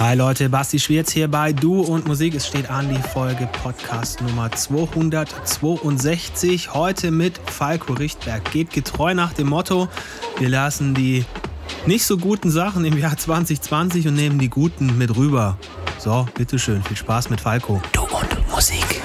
Hi Leute, Basti Schwierz hier bei Du und Musik. Es steht an die Folge Podcast Nummer 262. Heute mit Falco Richtberg. Geht getreu nach dem Motto, wir lassen die nicht so guten Sachen im Jahr 2020 und nehmen die guten mit rüber. So, bitteschön, viel Spaß mit Falco. Du und Musik.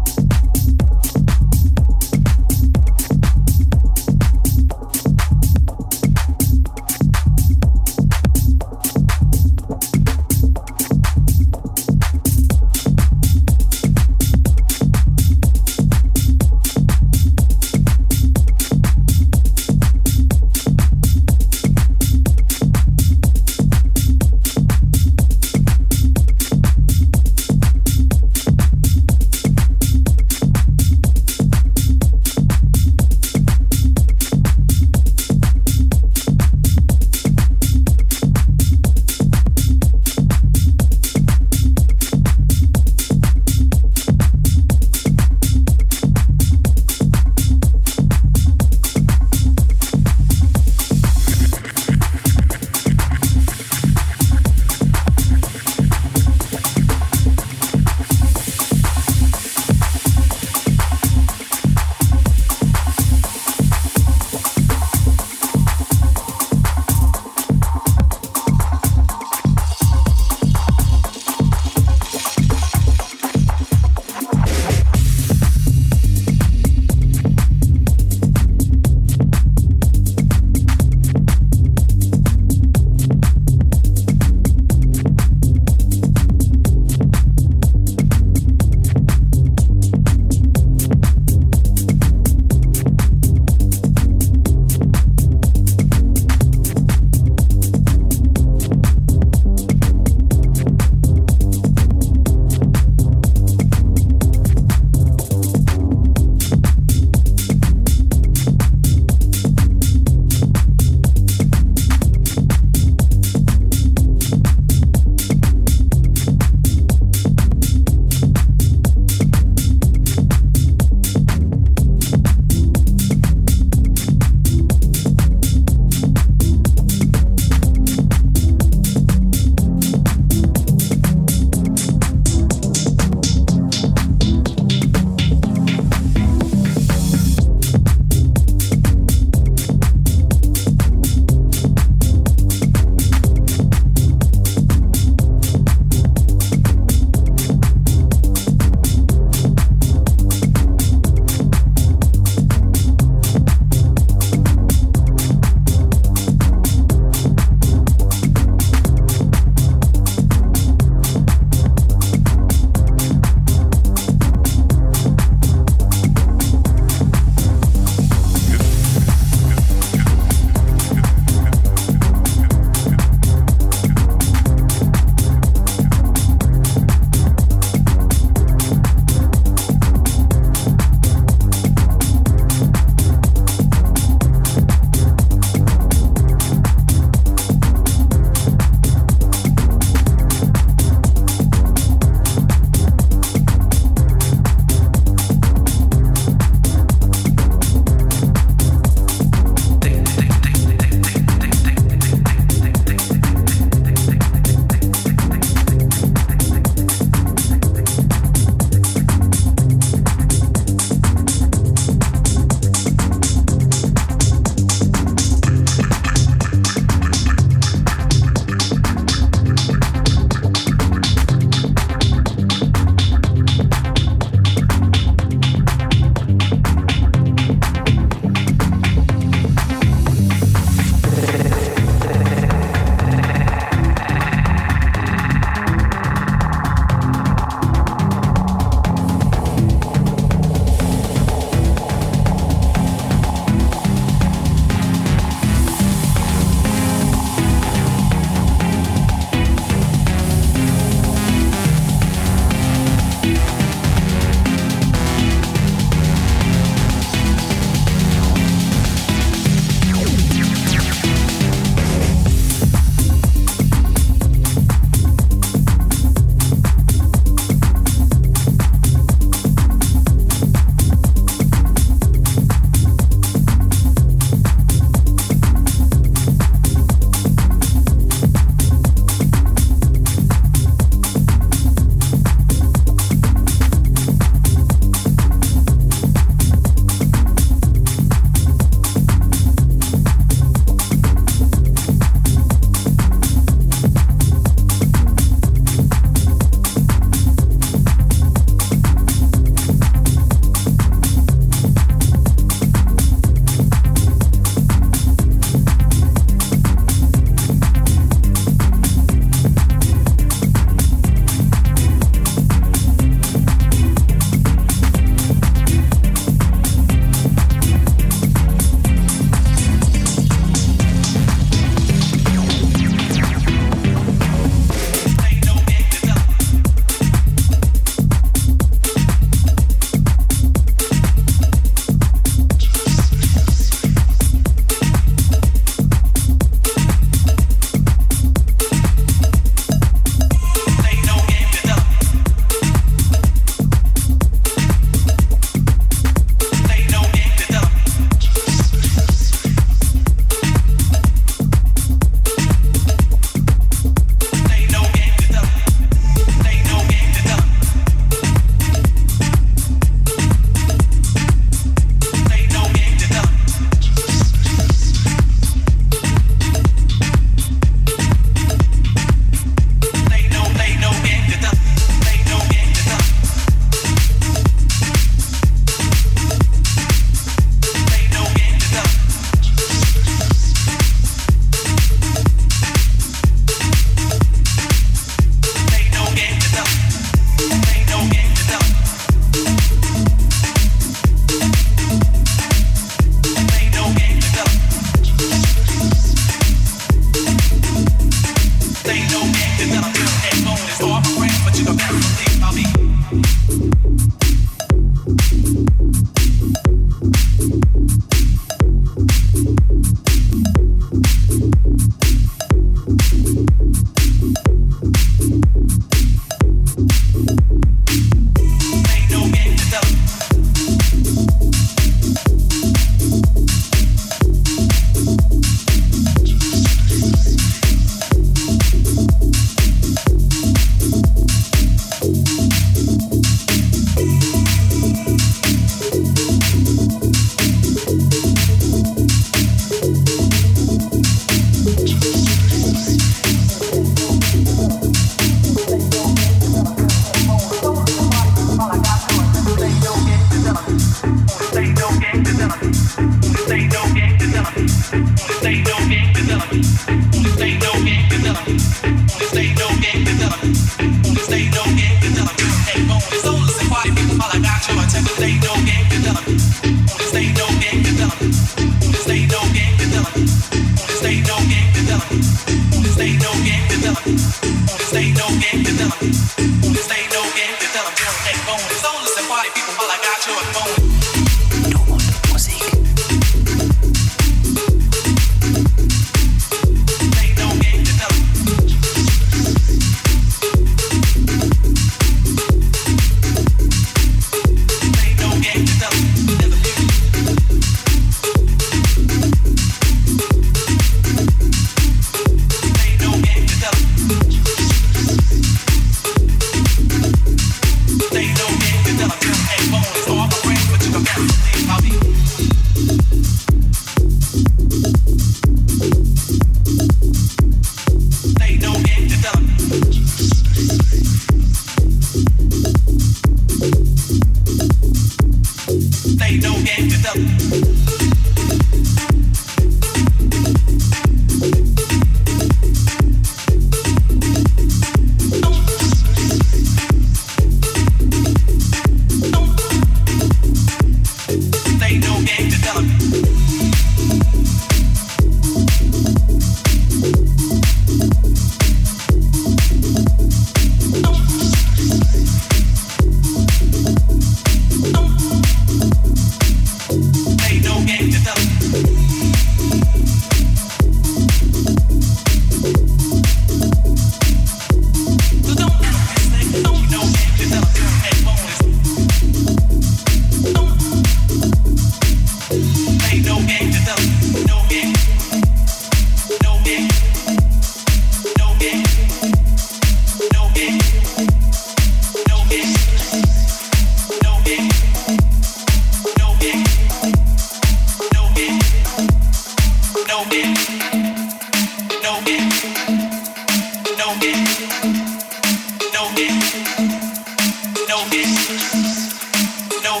No know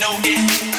No know.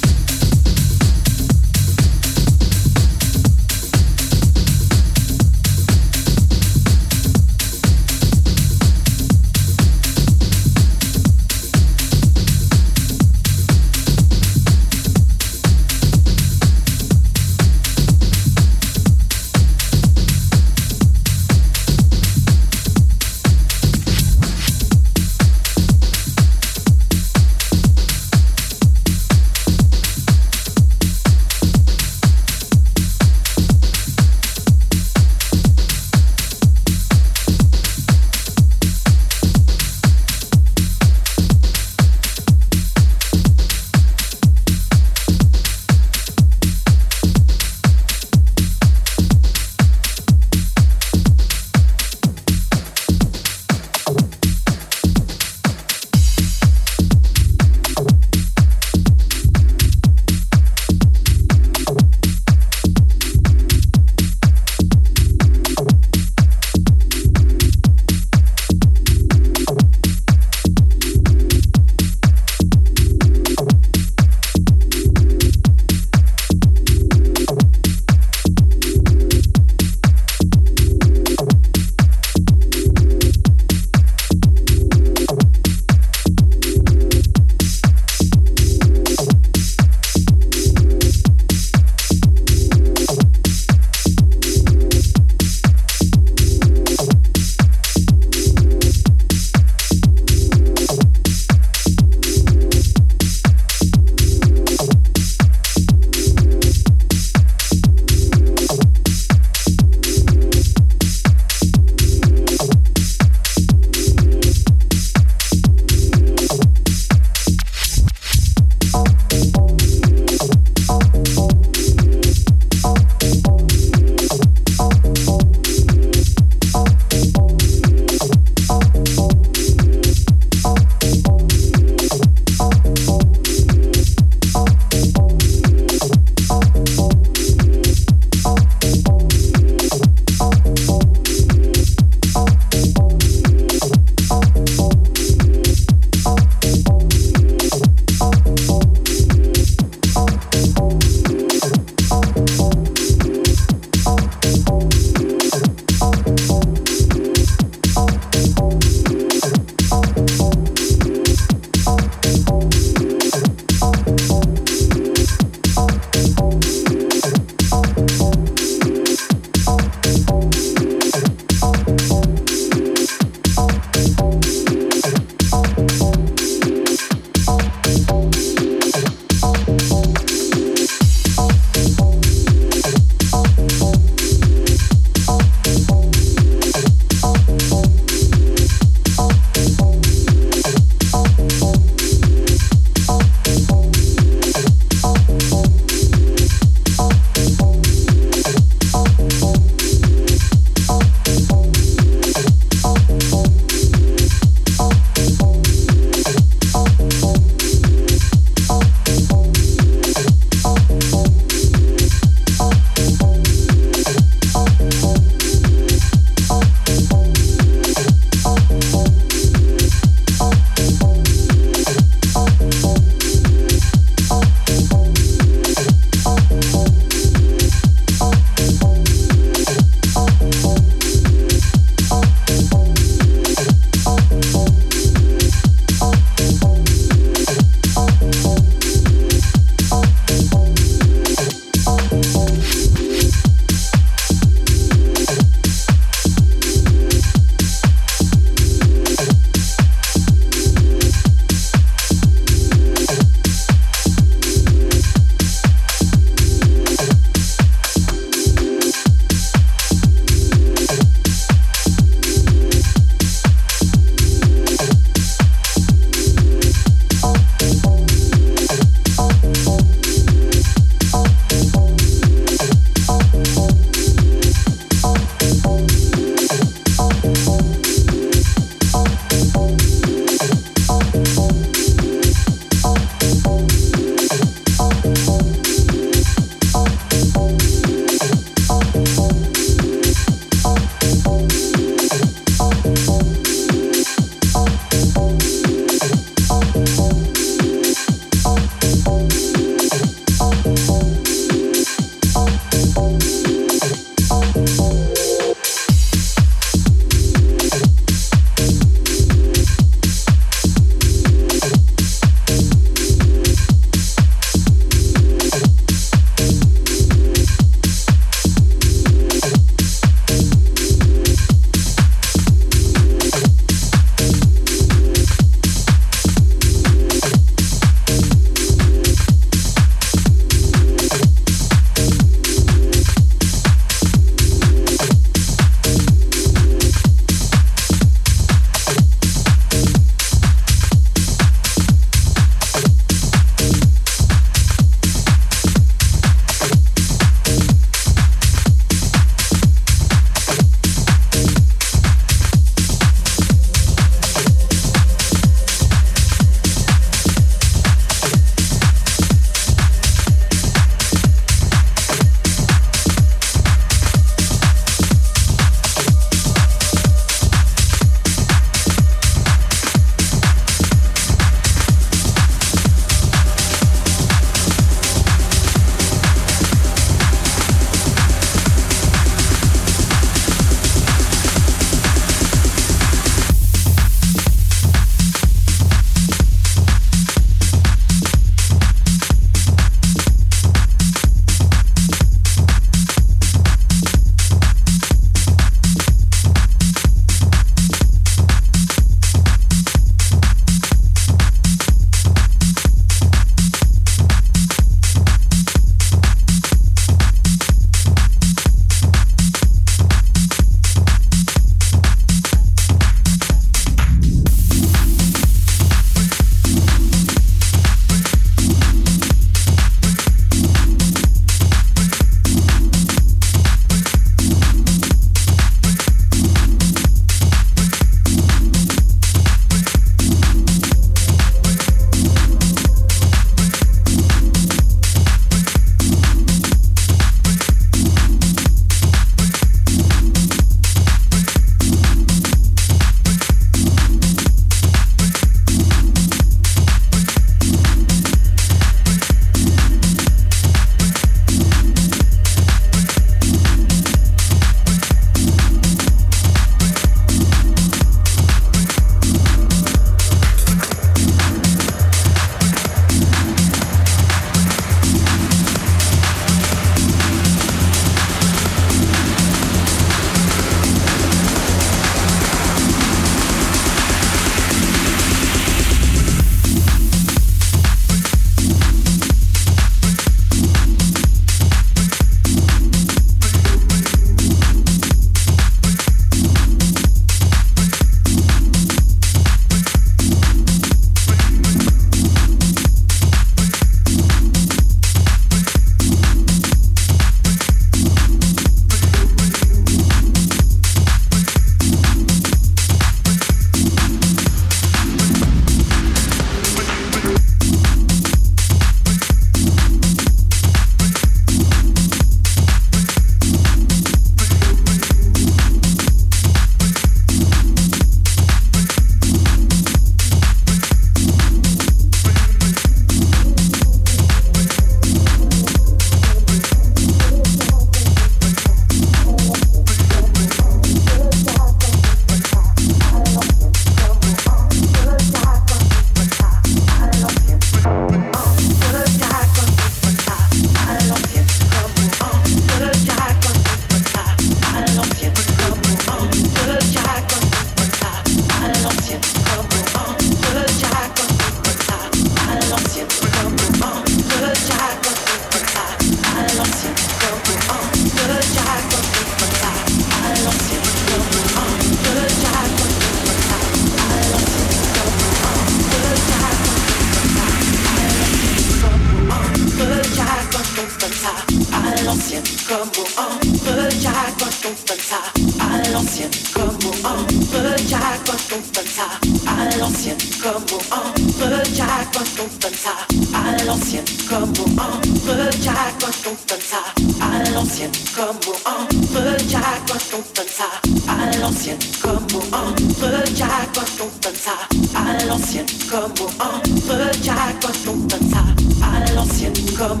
à l'ancienne comme au entretien quand on donne ça. À l'ancienne comme au entretien quand on donne ça. À l'ancienne comme au entretien quand on donne ça. À l'ancienne comme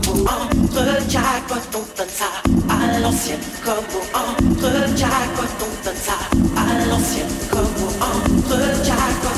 quand on donne ça. À l'ancienne comme au entretien quand ça. À l'ancienne comme au entretien quand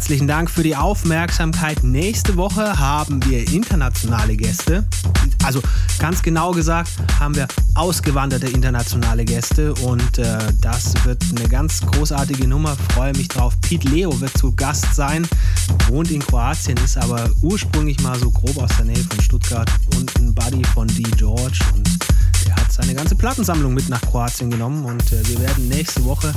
herzlichen Dank für die Aufmerksamkeit. Nächste Woche haben wir internationale Gäste. Also ganz genau gesagt haben wir ausgewanderte internationale Gäste und äh, das wird eine ganz großartige Nummer. Freue mich drauf. Pete Leo wird zu Gast sein, wohnt in Kroatien, ist aber ursprünglich mal so grob aus der Nähe von Stuttgart und ein Buddy von D. George und der hat seine ganze Plattensammlung mit nach Kroatien genommen und äh, wir werden nächste Woche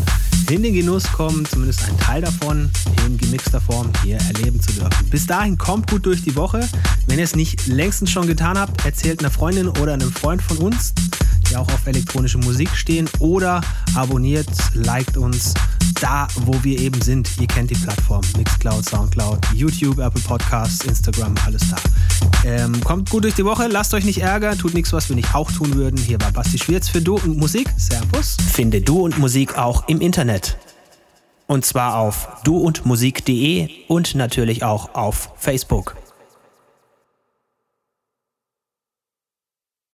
in den Genuss kommen, zumindest ein Teil davon in gemixter Form hier erleben zu dürfen. Bis dahin kommt gut durch die Woche. Wenn ihr es nicht längstens schon getan habt, erzählt einer Freundin oder einem Freund von uns, die auch auf elektronische Musik stehen oder abonniert, liked uns da, wo wir eben sind. Ihr kennt die Plattform Mixcloud, Soundcloud, YouTube, Apple Podcasts, Instagram, alles da. Ähm, kommt gut durch die Woche, lasst euch nicht ärgern, tut nichts, was wir nicht auch tun würden. Hier war Basti Schwierz für Du und Musik. Servus. Finde Du und Musik auch im Internet. Und zwar auf duundmusik.de und natürlich auch auf Facebook.